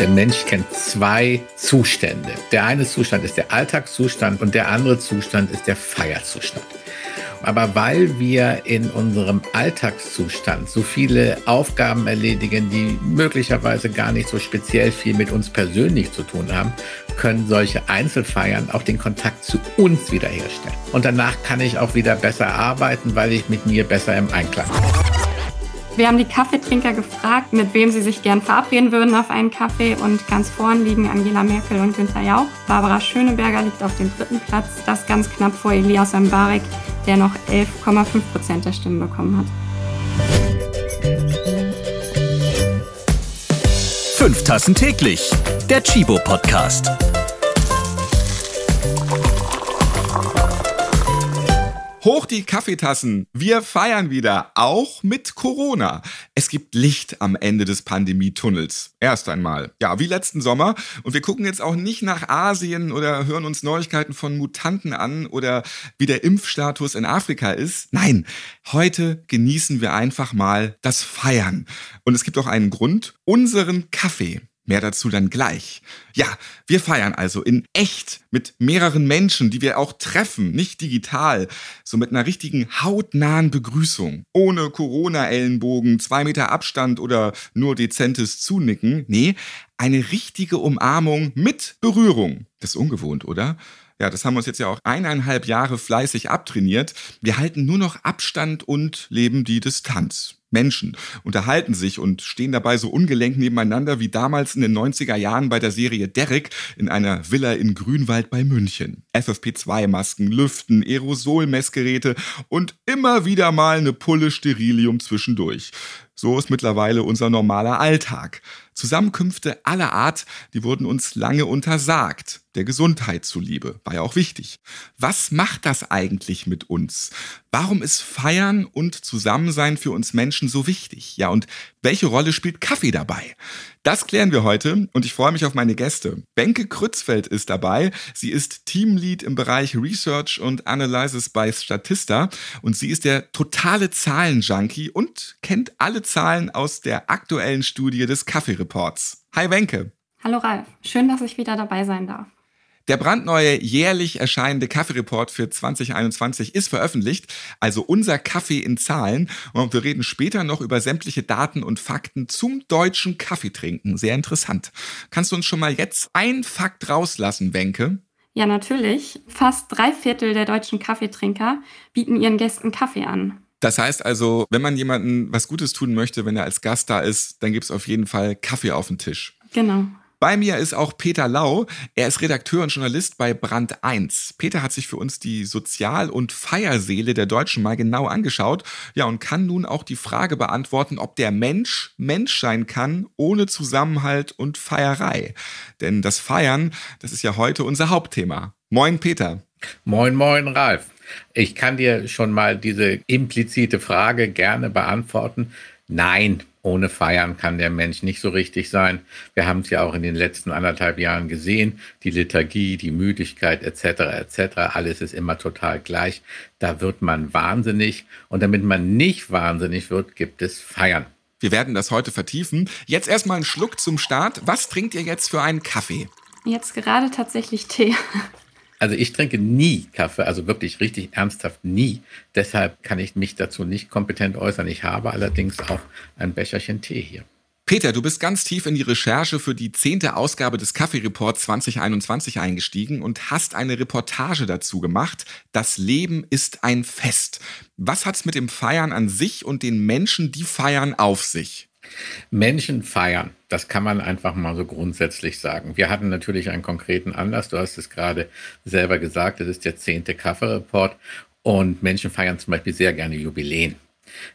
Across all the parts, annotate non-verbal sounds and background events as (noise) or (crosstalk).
Der Mensch kennt zwei Zustände. Der eine Zustand ist der Alltagszustand und der andere Zustand ist der Feierzustand. Aber weil wir in unserem Alltagszustand so viele Aufgaben erledigen, die möglicherweise gar nicht so speziell viel mit uns persönlich zu tun haben, können solche Einzelfeiern auch den Kontakt zu uns wiederherstellen. Und danach kann ich auch wieder besser arbeiten, weil ich mit mir besser im Einklang bin. Wir haben die Kaffeetrinker gefragt, mit wem sie sich gern verabreden würden auf einen Kaffee. Und ganz vorn liegen Angela Merkel und Günther Jauch. Barbara Schöneberger liegt auf dem dritten Platz, das ganz knapp vor Elias Mbarek, der noch 11,5 Prozent der Stimmen bekommen hat. Fünf Tassen täglich. Der Chibo Podcast. Hoch die Kaffeetassen. Wir feiern wieder, auch mit Corona. Es gibt Licht am Ende des Pandemietunnels. Erst einmal. Ja, wie letzten Sommer. Und wir gucken jetzt auch nicht nach Asien oder hören uns Neuigkeiten von Mutanten an oder wie der Impfstatus in Afrika ist. Nein, heute genießen wir einfach mal das Feiern. Und es gibt auch einen Grund, unseren Kaffee. Mehr dazu dann gleich. Ja, wir feiern also in echt mit mehreren Menschen, die wir auch treffen, nicht digital, so mit einer richtigen hautnahen Begrüßung. Ohne Corona-Ellenbogen, zwei Meter Abstand oder nur dezentes Zunicken. Nee, eine richtige Umarmung mit Berührung. Das ist ungewohnt, oder? Ja, das haben wir uns jetzt ja auch eineinhalb Jahre fleißig abtrainiert. Wir halten nur noch Abstand und leben die Distanz. Menschen unterhalten sich und stehen dabei so ungelenk nebeneinander wie damals in den 90er Jahren bei der Serie Derrick in einer Villa in Grünwald bei München. FFP2-Masken, Lüften, Aerosol-Messgeräte und immer wieder mal eine Pulle Sterilium zwischendurch. So ist mittlerweile unser normaler Alltag. Zusammenkünfte aller Art, die wurden uns lange untersagt. Der Gesundheit zuliebe. War ja auch wichtig. Was macht das eigentlich mit uns? Warum ist Feiern und Zusammensein für uns Menschen so wichtig? Ja, und welche Rolle spielt Kaffee dabei? Das klären wir heute und ich freue mich auf meine Gäste. Benke Krützfeld ist dabei. Sie ist Teamlead im Bereich Research und Analysis bei Statista und sie ist der totale Zahlenjunkie und kennt alle Zahlen aus der aktuellen Studie des Kaffee-Reports. Hi Wenke. Hallo Ralf, schön, dass ich wieder dabei sein darf. Der brandneue jährlich erscheinende Kaffeereport für 2021 ist veröffentlicht, also unser Kaffee in Zahlen. Und wir reden später noch über sämtliche Daten und Fakten zum deutschen Kaffeetrinken. Sehr interessant. Kannst du uns schon mal jetzt ein Fakt rauslassen, Wenke? Ja, natürlich. Fast drei Viertel der deutschen Kaffeetrinker bieten ihren Gästen Kaffee an. Das heißt also, wenn man jemandem was Gutes tun möchte, wenn er als Gast da ist, dann gibt es auf jeden Fall Kaffee auf den Tisch. Genau. Bei mir ist auch Peter Lau. Er ist Redakteur und Journalist bei Brand 1. Peter hat sich für uns die Sozial- und Feierseele der Deutschen mal genau angeschaut. Ja, und kann nun auch die Frage beantworten, ob der Mensch Mensch sein kann ohne Zusammenhalt und Feierei. Denn das Feiern, das ist ja heute unser Hauptthema. Moin, Peter. Moin, moin, Ralf. Ich kann dir schon mal diese implizite Frage gerne beantworten. Nein, ohne Feiern kann der Mensch nicht so richtig sein. Wir haben es ja auch in den letzten anderthalb Jahren gesehen. Die Liturgie, die Müdigkeit etc. etc. Alles ist immer total gleich. Da wird man wahnsinnig. Und damit man nicht wahnsinnig wird, gibt es Feiern. Wir werden das heute vertiefen. Jetzt erstmal einen Schluck zum Start. Was trinkt ihr jetzt für einen Kaffee? Jetzt gerade tatsächlich Tee. Also ich trinke nie Kaffee, also wirklich richtig ernsthaft nie. Deshalb kann ich mich dazu nicht kompetent äußern. Ich habe allerdings auch ein Becherchen Tee hier. Peter, du bist ganz tief in die Recherche für die zehnte Ausgabe des Kaffee-Reports 2021 eingestiegen und hast eine Reportage dazu gemacht. Das Leben ist ein Fest. Was hat's mit dem Feiern an sich und den Menschen, die feiern, auf sich? Menschen feiern, das kann man einfach mal so grundsätzlich sagen. Wir hatten natürlich einen konkreten Anlass, du hast es gerade selber gesagt, es ist der zehnte Kaffee-Report und Menschen feiern zum Beispiel sehr gerne Jubiläen.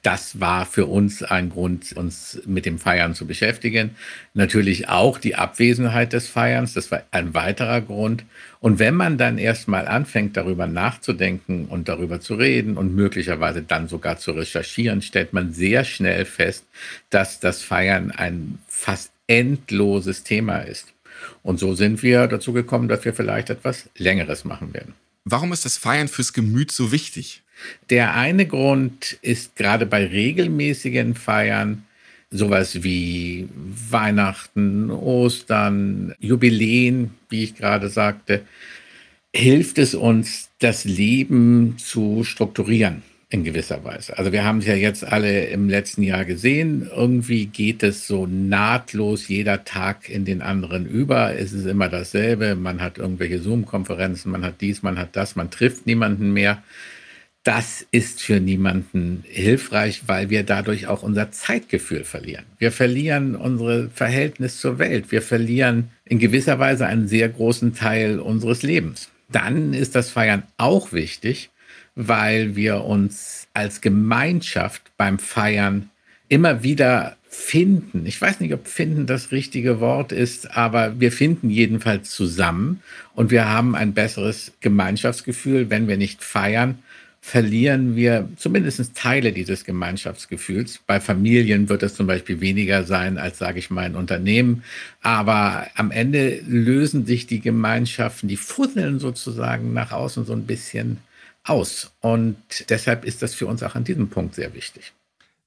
Das war für uns ein Grund, uns mit dem Feiern zu beschäftigen. Natürlich auch die Abwesenheit des Feierns, das war ein weiterer Grund. Und wenn man dann erstmal anfängt, darüber nachzudenken und darüber zu reden und möglicherweise dann sogar zu recherchieren, stellt man sehr schnell fest, dass das Feiern ein fast endloses Thema ist. Und so sind wir dazu gekommen, dass wir vielleicht etwas Längeres machen werden. Warum ist das Feiern fürs Gemüt so wichtig? Der eine Grund ist gerade bei regelmäßigen Feiern sowas wie Weihnachten, Ostern, Jubiläen, wie ich gerade sagte, hilft es uns, das Leben zu strukturieren in gewisser Weise. Also wir haben es ja jetzt alle im letzten Jahr gesehen. Irgendwie geht es so nahtlos jeder Tag in den anderen über. Es ist immer dasselbe. Man hat irgendwelche Zoom-Konferenzen, man hat dies, man hat das, man trifft niemanden mehr. Das ist für niemanden hilfreich, weil wir dadurch auch unser Zeitgefühl verlieren. Wir verlieren unsere Verhältnis zur Welt. Wir verlieren in gewisser Weise einen sehr großen Teil unseres Lebens. Dann ist das Feiern auch wichtig, weil wir uns als Gemeinschaft beim Feiern immer wieder finden. Ich weiß nicht, ob finden das richtige Wort ist, aber wir finden jedenfalls zusammen und wir haben ein besseres Gemeinschaftsgefühl, wenn wir nicht feiern, verlieren wir zumindest Teile dieses Gemeinschaftsgefühls. Bei Familien wird es zum Beispiel weniger sein als, sage ich mal, in Unternehmen. Aber am Ende lösen sich die Gemeinschaften, die fusseln sozusagen nach außen so ein bisschen aus. Und deshalb ist das für uns auch an diesem Punkt sehr wichtig.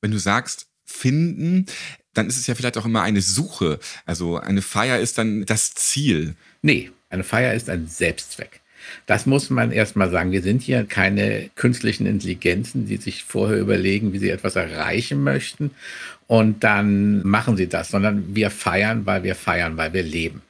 Wenn du sagst, finden, dann ist es ja vielleicht auch immer eine Suche. Also eine Feier ist dann das Ziel. Nee, eine Feier ist ein Selbstzweck. Das muss man erstmal sagen. Wir sind hier keine künstlichen Intelligenzen, die sich vorher überlegen, wie sie etwas erreichen möchten und dann machen sie das, sondern wir feiern, weil wir feiern, weil wir leben.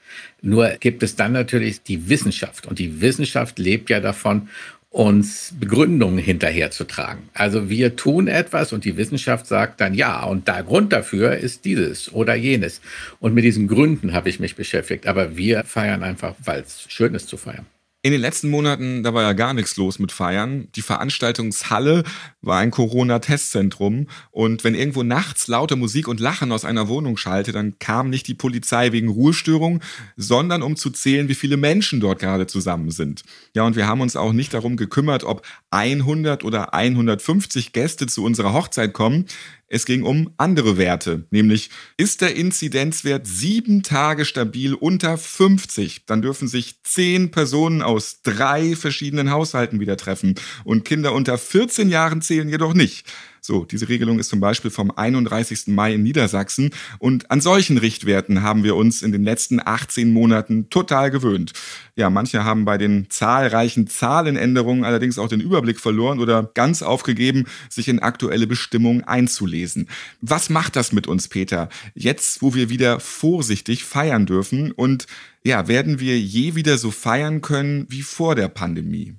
Nur gibt es dann natürlich die Wissenschaft und die Wissenschaft lebt ja davon, uns Begründungen hinterherzutragen. Also wir tun etwas und die Wissenschaft sagt dann ja und der Grund dafür ist dieses oder jenes. Und mit diesen Gründen habe ich mich beschäftigt. Aber wir feiern einfach, weil es schön ist zu feiern. In den letzten Monaten, da war ja gar nichts los mit Feiern. Die Veranstaltungshalle war ein Corona-Testzentrum. Und wenn irgendwo nachts laute Musik und Lachen aus einer Wohnung schallte, dann kam nicht die Polizei wegen Ruhestörung, sondern um zu zählen, wie viele Menschen dort gerade zusammen sind. Ja, und wir haben uns auch nicht darum gekümmert, ob 100 oder 150 Gäste zu unserer Hochzeit kommen. Es ging um andere Werte, nämlich ist der Inzidenzwert sieben Tage stabil unter 50, dann dürfen sich zehn Personen aus drei verschiedenen Haushalten wieder treffen und Kinder unter 14 Jahren zählen jedoch nicht. So, diese Regelung ist zum Beispiel vom 31. Mai in Niedersachsen und an solchen Richtwerten haben wir uns in den letzten 18 Monaten total gewöhnt. Ja, manche haben bei den zahlreichen Zahlenänderungen allerdings auch den Überblick verloren oder ganz aufgegeben, sich in aktuelle Bestimmungen einzulesen. Was macht das mit uns, Peter? Jetzt, wo wir wieder vorsichtig feiern dürfen und ja, werden wir je wieder so feiern können wie vor der Pandemie?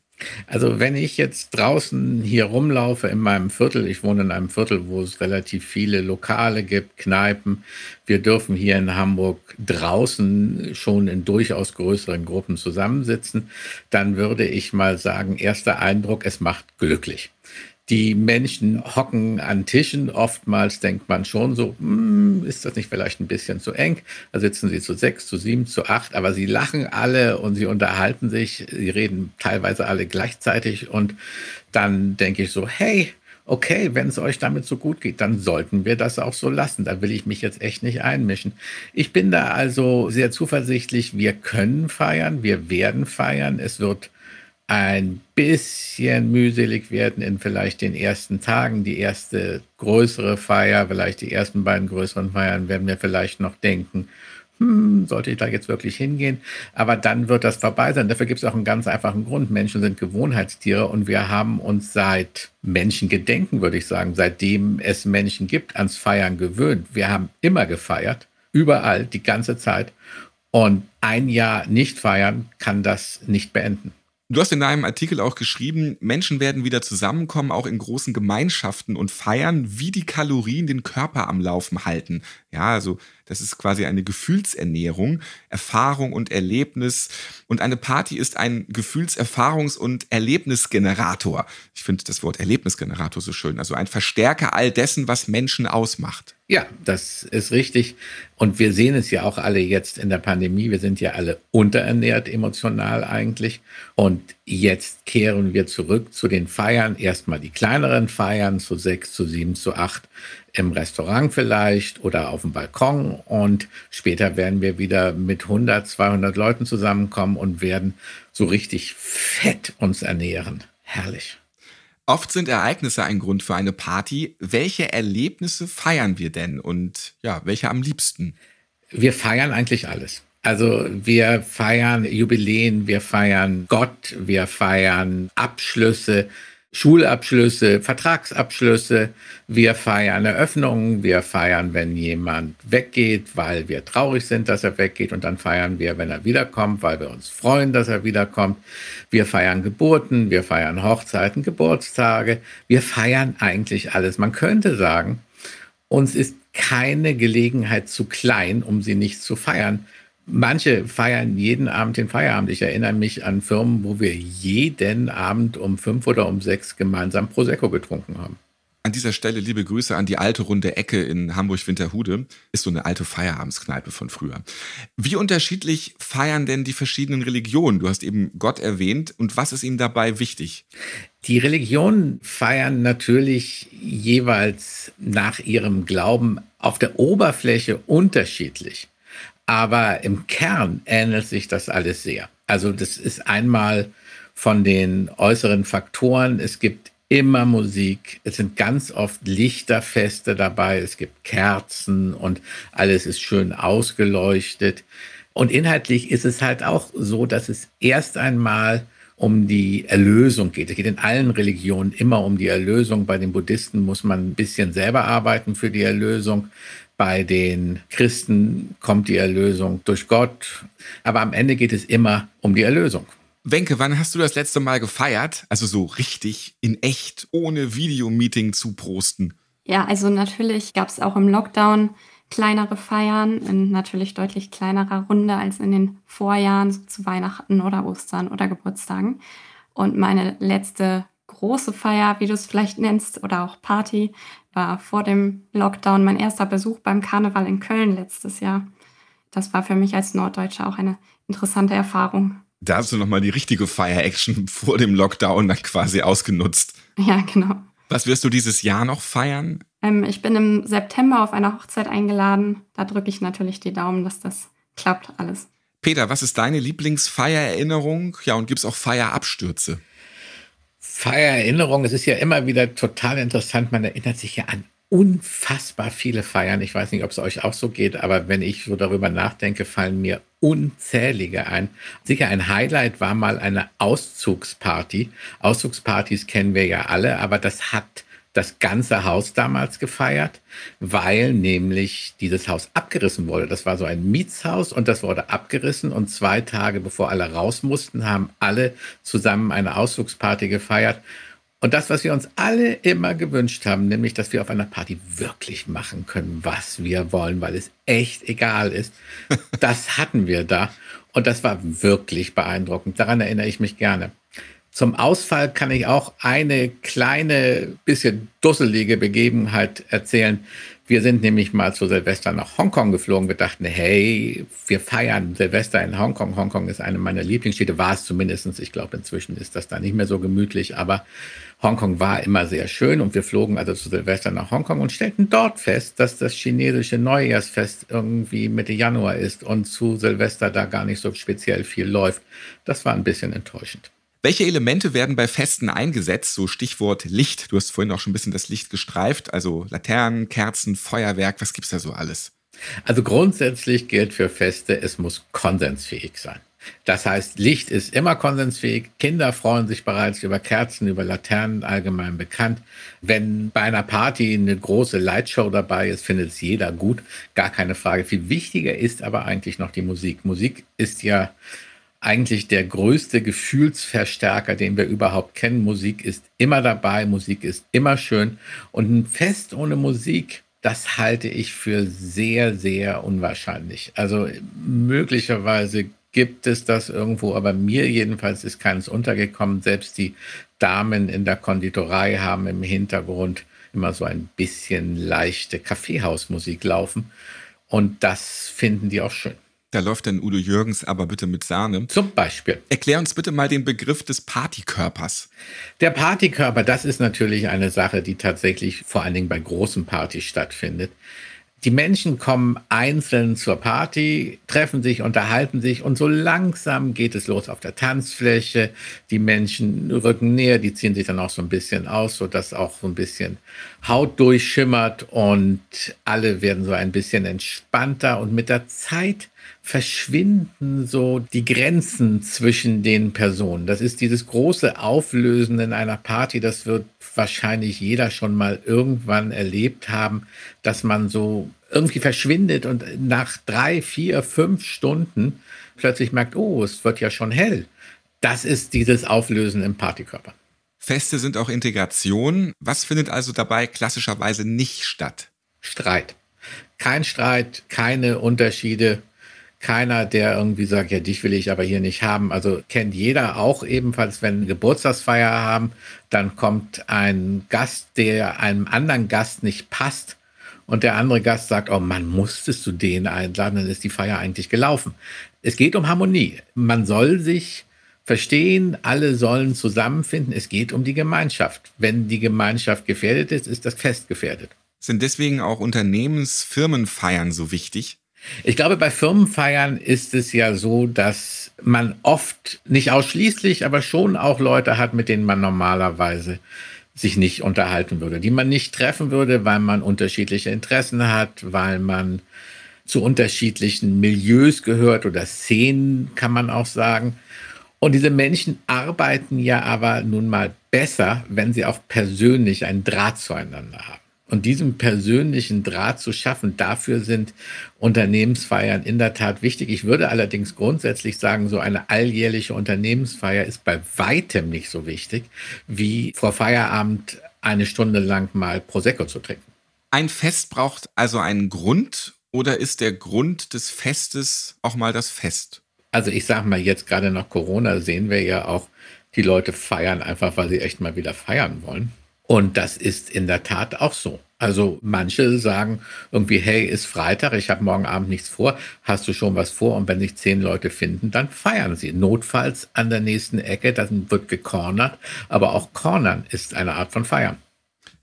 Also wenn ich jetzt draußen hier rumlaufe in meinem Viertel, ich wohne in einem Viertel, wo es relativ viele Lokale gibt, Kneipen, wir dürfen hier in Hamburg draußen schon in durchaus größeren Gruppen zusammensitzen, dann würde ich mal sagen, erster Eindruck, es macht glücklich. Die Menschen hocken an Tischen. Oftmals denkt man schon so, hm, ist das nicht vielleicht ein bisschen zu eng? Da sitzen sie zu sechs, zu sieben, zu acht, aber sie lachen alle und sie unterhalten sich. Sie reden teilweise alle gleichzeitig und dann denke ich so, hey, okay, wenn es euch damit so gut geht, dann sollten wir das auch so lassen. Da will ich mich jetzt echt nicht einmischen. Ich bin da also sehr zuversichtlich. Wir können feiern, wir werden feiern. Es wird ein bisschen mühselig werden in vielleicht den ersten Tagen. Die erste größere Feier, vielleicht die ersten beiden größeren Feiern werden wir vielleicht noch denken, hm, sollte ich da jetzt wirklich hingehen? Aber dann wird das vorbei sein. Dafür gibt es auch einen ganz einfachen Grund. Menschen sind Gewohnheitstiere und wir haben uns seit Menschengedenken, würde ich sagen, seitdem es Menschen gibt, ans Feiern gewöhnt. Wir haben immer gefeiert, überall, die ganze Zeit. Und ein Jahr nicht feiern kann das nicht beenden. Du hast in deinem Artikel auch geschrieben, Menschen werden wieder zusammenkommen, auch in großen Gemeinschaften und feiern, wie die Kalorien den Körper am Laufen halten. Ja, also das ist quasi eine Gefühlsernährung, Erfahrung und Erlebnis. Und eine Party ist ein Gefühlserfahrungs- und Erlebnisgenerator. Ich finde das Wort Erlebnisgenerator so schön. Also ein Verstärker all dessen, was Menschen ausmacht. Ja, das ist richtig. Und wir sehen es ja auch alle jetzt in der Pandemie. Wir sind ja alle unterernährt emotional eigentlich. Und jetzt kehren wir zurück zu den Feiern. Erstmal die kleineren Feiern zu sechs, zu sieben, zu acht im Restaurant vielleicht oder auf dem Balkon. Und später werden wir wieder mit 100, 200 Leuten zusammenkommen und werden so richtig fett uns ernähren. Herrlich. Oft sind Ereignisse ein Grund für eine Party. Welche Erlebnisse feiern wir denn und ja, welche am liebsten? Wir feiern eigentlich alles. Also wir feiern Jubiläen, wir feiern Gott, wir feiern Abschlüsse, Schulabschlüsse, Vertragsabschlüsse, wir feiern Eröffnungen, wir feiern, wenn jemand weggeht, weil wir traurig sind, dass er weggeht und dann feiern wir, wenn er wiederkommt, weil wir uns freuen, dass er wiederkommt. Wir feiern Geburten, wir feiern Hochzeiten, Geburtstage, wir feiern eigentlich alles. Man könnte sagen, uns ist keine Gelegenheit zu klein, um sie nicht zu feiern. Manche feiern jeden Abend den Feierabend. Ich erinnere mich an Firmen, wo wir jeden Abend um fünf oder um sechs gemeinsam Prosecco getrunken haben. An dieser Stelle liebe Grüße an die alte runde Ecke in Hamburg-Winterhude. Ist so eine alte Feierabendskneipe von früher. Wie unterschiedlich feiern denn die verschiedenen Religionen? Du hast eben Gott erwähnt. Und was ist ihnen dabei wichtig? Die Religionen feiern natürlich jeweils nach ihrem Glauben auf der Oberfläche unterschiedlich. Aber im Kern ähnelt sich das alles sehr. Also das ist einmal von den äußeren Faktoren. Es gibt immer Musik. Es sind ganz oft Lichterfeste dabei. Es gibt Kerzen und alles ist schön ausgeleuchtet. Und inhaltlich ist es halt auch so, dass es erst einmal um die Erlösung geht. Es geht in allen Religionen immer um die Erlösung. Bei den Buddhisten muss man ein bisschen selber arbeiten für die Erlösung. Bei den Christen kommt die Erlösung durch Gott. Aber am Ende geht es immer um die Erlösung. Wenke, wann hast du das letzte Mal gefeiert? Also so richtig, in echt, ohne Videomeeting zu prosten? Ja, also natürlich gab es auch im Lockdown kleinere Feiern in natürlich deutlich kleinerer Runde als in den Vorjahren, so zu Weihnachten oder Ostern oder Geburtstagen. Und meine letzte große Feier, wie du es vielleicht nennst, oder auch Party, war vor dem Lockdown mein erster Besuch beim Karneval in Köln letztes Jahr. Das war für mich als Norddeutsche auch eine interessante Erfahrung. Da hast du nochmal die richtige Fire-Action (laughs) vor dem Lockdown dann quasi ausgenutzt. Ja, genau. Was wirst du dieses Jahr noch feiern? Ähm, ich bin im September auf einer Hochzeit eingeladen. Da drücke ich natürlich die Daumen, dass das klappt alles. Peter, was ist deine Lieblingsfeiererinnerung? Ja, und gibt es auch Feierabstürze? Feiererinnerung, es ist ja immer wieder total interessant. Man erinnert sich ja an unfassbar viele Feiern. Ich weiß nicht, ob es euch auch so geht, aber wenn ich so darüber nachdenke, fallen mir unzählige ein. Sicher ein Highlight war mal eine Auszugsparty. Auszugspartys kennen wir ja alle, aber das hat das ganze Haus damals gefeiert, weil nämlich dieses Haus abgerissen wurde. Das war so ein Mietshaus und das wurde abgerissen und zwei Tage bevor alle raus mussten, haben alle zusammen eine Ausflugsparty gefeiert. Und das, was wir uns alle immer gewünscht haben, nämlich, dass wir auf einer Party wirklich machen können, was wir wollen, weil es echt egal ist, (laughs) das hatten wir da. Und das war wirklich beeindruckend. Daran erinnere ich mich gerne. Zum Ausfall kann ich auch eine kleine, bisschen dusselige Begebenheit erzählen. Wir sind nämlich mal zu Silvester nach Hongkong geflogen. Wir dachten, hey, wir feiern Silvester in Hongkong. Hongkong ist eine meiner Lieblingsstädte, war es zumindest. Ich glaube, inzwischen ist das da nicht mehr so gemütlich, aber Hongkong war immer sehr schön und wir flogen also zu Silvester nach Hongkong und stellten dort fest, dass das chinesische Neujahrsfest irgendwie Mitte Januar ist und zu Silvester da gar nicht so speziell viel läuft. Das war ein bisschen enttäuschend. Welche Elemente werden bei Festen eingesetzt? So Stichwort Licht. Du hast vorhin auch schon ein bisschen das Licht gestreift. Also Laternen, Kerzen, Feuerwerk. Was gibt's da so alles? Also grundsätzlich gilt für Feste, es muss konsensfähig sein. Das heißt, Licht ist immer konsensfähig. Kinder freuen sich bereits über Kerzen, über Laternen allgemein bekannt. Wenn bei einer Party eine große Lightshow dabei ist, findet es jeder gut. Gar keine Frage. Viel wichtiger ist aber eigentlich noch die Musik. Musik ist ja eigentlich der größte Gefühlsverstärker, den wir überhaupt kennen. Musik ist immer dabei, Musik ist immer schön. Und ein Fest ohne Musik, das halte ich für sehr, sehr unwahrscheinlich. Also möglicherweise gibt es das irgendwo, aber mir jedenfalls ist keines untergekommen. Selbst die Damen in der Konditorei haben im Hintergrund immer so ein bisschen leichte Kaffeehausmusik laufen. Und das finden die auch schön. Da läuft dann Udo Jürgens aber bitte mit Sahne. Zum Beispiel. Erklär uns bitte mal den Begriff des Partykörpers. Der Partykörper, das ist natürlich eine Sache, die tatsächlich vor allen Dingen bei großen Partys stattfindet. Die Menschen kommen einzeln zur Party, treffen sich, unterhalten sich und so langsam geht es los auf der Tanzfläche. Die Menschen rücken näher, die ziehen sich dann auch so ein bisschen aus, sodass auch so ein bisschen Haut durchschimmert und alle werden so ein bisschen entspannter und mit der Zeit verschwinden so die Grenzen zwischen den Personen. Das ist dieses große Auflösen in einer Party, das wird wahrscheinlich jeder schon mal irgendwann erlebt haben, dass man so irgendwie verschwindet und nach drei, vier, fünf Stunden plötzlich merkt, oh, es wird ja schon hell. Das ist dieses Auflösen im Partykörper. Feste sind auch Integration. Was findet also dabei klassischerweise nicht statt? Streit. Kein Streit, keine Unterschiede keiner, der irgendwie sagt, ja, dich will ich aber hier nicht haben. Also kennt jeder auch ebenfalls, wenn Geburtstagsfeier haben, dann kommt ein Gast, der einem anderen Gast nicht passt und der andere Gast sagt, oh Mann, musstest du den einladen, dann ist die Feier eigentlich gelaufen. Es geht um Harmonie. Man soll sich verstehen, alle sollen zusammenfinden. Es geht um die Gemeinschaft. Wenn die Gemeinschaft gefährdet ist, ist das Fest gefährdet. Sind deswegen auch Unternehmensfirmenfeiern so wichtig? Ich glaube, bei Firmenfeiern ist es ja so, dass man oft, nicht ausschließlich, aber schon auch Leute hat, mit denen man normalerweise sich nicht unterhalten würde, die man nicht treffen würde, weil man unterschiedliche Interessen hat, weil man zu unterschiedlichen Milieus gehört oder Szenen, kann man auch sagen. Und diese Menschen arbeiten ja aber nun mal besser, wenn sie auch persönlich einen Draht zueinander haben. Und diesen persönlichen Draht zu schaffen, dafür sind Unternehmensfeiern in der Tat wichtig. Ich würde allerdings grundsätzlich sagen, so eine alljährliche Unternehmensfeier ist bei weitem nicht so wichtig, wie vor Feierabend eine Stunde lang mal Prosecco zu trinken. Ein Fest braucht also einen Grund oder ist der Grund des Festes auch mal das Fest? Also ich sage mal, jetzt gerade nach Corona sehen wir ja auch, die Leute feiern einfach, weil sie echt mal wieder feiern wollen. Und das ist in der Tat auch so. Also manche sagen irgendwie, hey, ist Freitag, ich habe morgen Abend nichts vor, hast du schon was vor? Und wenn sich zehn Leute finden, dann feiern sie. Notfalls an der nächsten Ecke, dann wird gecornert, aber auch Cornern ist eine Art von Feiern.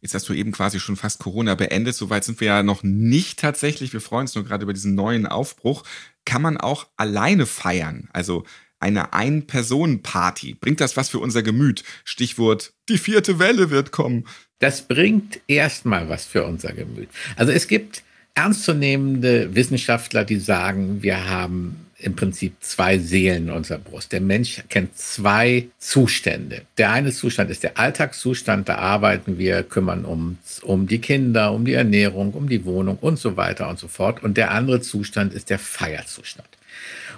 Jetzt hast du eben quasi schon fast Corona beendet. Soweit sind wir ja noch nicht tatsächlich. Wir freuen uns nur gerade über diesen neuen Aufbruch. Kann man auch alleine feiern? Also eine Ein-Personen-Party. Bringt das was für unser Gemüt? Stichwort, die vierte Welle wird kommen. Das bringt erstmal was für unser Gemüt. Also es gibt ernstzunehmende Wissenschaftler, die sagen, wir haben im Prinzip zwei Seelen in unserer Brust. Der Mensch kennt zwei Zustände. Der eine Zustand ist der Alltagszustand, da arbeiten wir, kümmern uns um die Kinder, um die Ernährung, um die Wohnung und so weiter und so fort. Und der andere Zustand ist der Feierzustand.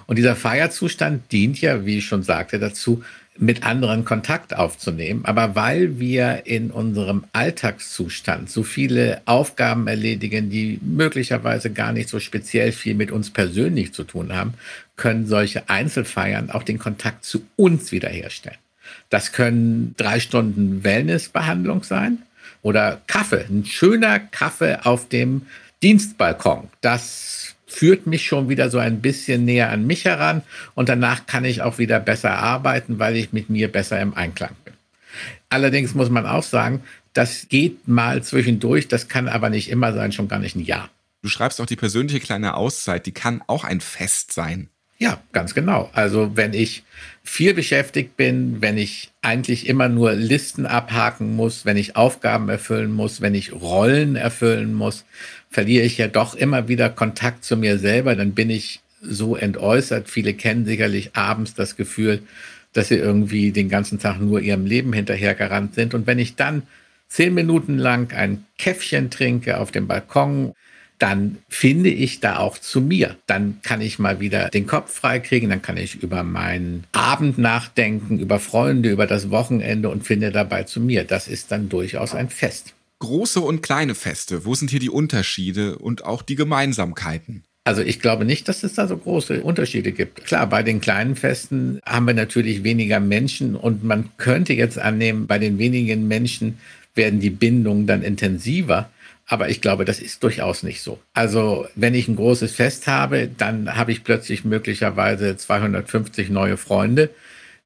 Und dieser Feierzustand dient ja, wie ich schon sagte, dazu, mit anderen Kontakt aufzunehmen. Aber weil wir in unserem Alltagszustand so viele Aufgaben erledigen, die möglicherweise gar nicht so speziell viel mit uns persönlich zu tun haben, können solche Einzelfeiern auch den Kontakt zu uns wiederherstellen. Das können drei Stunden Wellnessbehandlung sein oder Kaffee, ein schöner Kaffee auf dem Dienstbalkon. Das führt mich schon wieder so ein bisschen näher an mich heran und danach kann ich auch wieder besser arbeiten, weil ich mit mir besser im Einklang bin. Allerdings muss man auch sagen, das geht mal zwischendurch, das kann aber nicht immer sein, schon gar nicht ein Jahr. Du schreibst auch die persönliche kleine Auszeit, die kann auch ein Fest sein. Ja, ganz genau. Also wenn ich viel beschäftigt bin, wenn ich eigentlich immer nur Listen abhaken muss, wenn ich Aufgaben erfüllen muss, wenn ich Rollen erfüllen muss, verliere ich ja doch immer wieder Kontakt zu mir selber. Dann bin ich so entäußert. Viele kennen sicherlich abends das Gefühl, dass sie irgendwie den ganzen Tag nur ihrem Leben hinterhergerannt sind. Und wenn ich dann zehn Minuten lang ein Käffchen trinke auf dem Balkon, dann finde ich da auch zu mir. Dann kann ich mal wieder den Kopf freikriegen, dann kann ich über meinen Abend nachdenken, über Freunde, über das Wochenende und finde dabei zu mir. Das ist dann durchaus ein Fest. Große und kleine Feste, wo sind hier die Unterschiede und auch die Gemeinsamkeiten? Also ich glaube nicht, dass es da so große Unterschiede gibt. Klar, bei den kleinen Festen haben wir natürlich weniger Menschen und man könnte jetzt annehmen, bei den wenigen Menschen werden die Bindungen dann intensiver. Aber ich glaube, das ist durchaus nicht so. Also wenn ich ein großes Fest habe, dann habe ich plötzlich möglicherweise 250 neue Freunde.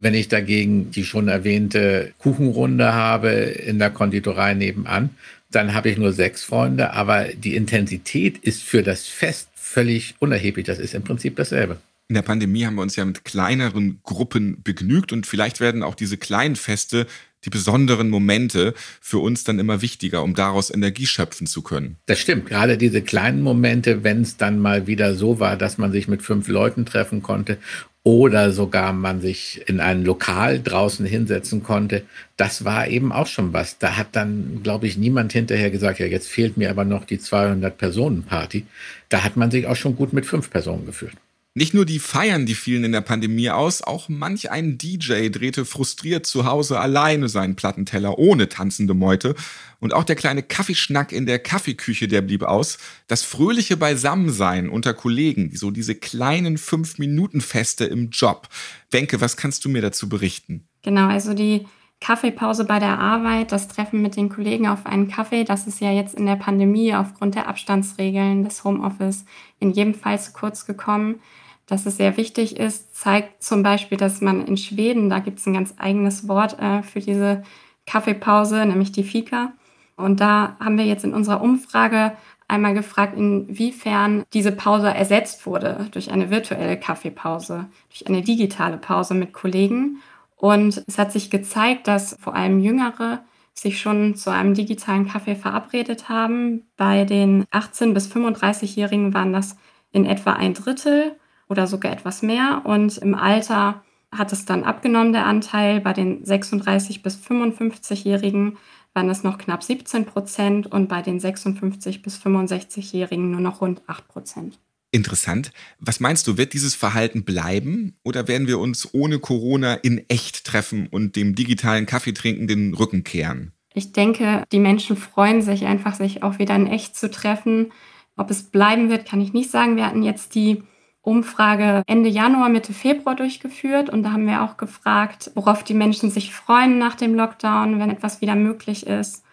Wenn ich dagegen die schon erwähnte Kuchenrunde habe in der Konditorei nebenan, dann habe ich nur sechs Freunde, aber die Intensität ist für das Fest völlig unerheblich. Das ist im Prinzip dasselbe. In der Pandemie haben wir uns ja mit kleineren Gruppen begnügt und vielleicht werden auch diese kleinen Feste die besonderen Momente für uns dann immer wichtiger, um daraus Energie schöpfen zu können. Das stimmt. Gerade diese kleinen Momente, wenn es dann mal wieder so war, dass man sich mit fünf Leuten treffen konnte oder sogar man sich in ein Lokal draußen hinsetzen konnte, das war eben auch schon was. Da hat dann, glaube ich, niemand hinterher gesagt, ja, jetzt fehlt mir aber noch die 200-Personen-Party. Da hat man sich auch schon gut mit fünf Personen gefühlt. Nicht nur die Feiern, die fielen in der Pandemie aus, auch manch ein DJ drehte frustriert zu Hause alleine seinen Plattenteller ohne tanzende Meute. Und auch der kleine Kaffeeschnack in der Kaffeeküche, der blieb aus. Das fröhliche Beisammensein unter Kollegen, so diese kleinen Fünf-Minuten-Feste im Job. Wenke, was kannst du mir dazu berichten? Genau, also die Kaffeepause bei der Arbeit, das Treffen mit den Kollegen auf einen Kaffee, das ist ja jetzt in der Pandemie aufgrund der Abstandsregeln des Homeoffice in jedem Fall zu kurz gekommen dass es sehr wichtig ist, zeigt zum Beispiel, dass man in Schweden, da gibt es ein ganz eigenes Wort äh, für diese Kaffeepause, nämlich die Fika. Und da haben wir jetzt in unserer Umfrage einmal gefragt, inwiefern diese Pause ersetzt wurde durch eine virtuelle Kaffeepause, durch eine digitale Pause mit Kollegen. Und es hat sich gezeigt, dass vor allem Jüngere sich schon zu einem digitalen Kaffee verabredet haben. Bei den 18- bis 35-Jährigen waren das in etwa ein Drittel oder sogar etwas mehr. Und im Alter hat es dann abgenommen, der Anteil. Bei den 36 bis 55-Jährigen waren es noch knapp 17 Prozent und bei den 56 bis 65-Jährigen nur noch rund 8 Prozent. Interessant. Was meinst du, wird dieses Verhalten bleiben oder werden wir uns ohne Corona in echt treffen und dem digitalen Kaffeetrinken den Rücken kehren? Ich denke, die Menschen freuen sich einfach, sich auch wieder in echt zu treffen. Ob es bleiben wird, kann ich nicht sagen. Wir hatten jetzt die Umfrage Ende Januar, Mitte Februar durchgeführt und da haben wir auch gefragt, worauf die Menschen sich freuen nach dem Lockdown, wenn etwas wieder möglich ist.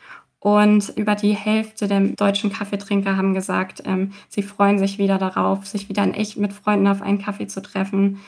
Und über die Hälfte der deutschen Kaffeetrinker haben gesagt, ähm, sie freuen sich wieder darauf, sich wieder in echt mit Freunden auf einen Kaffee zu treffen,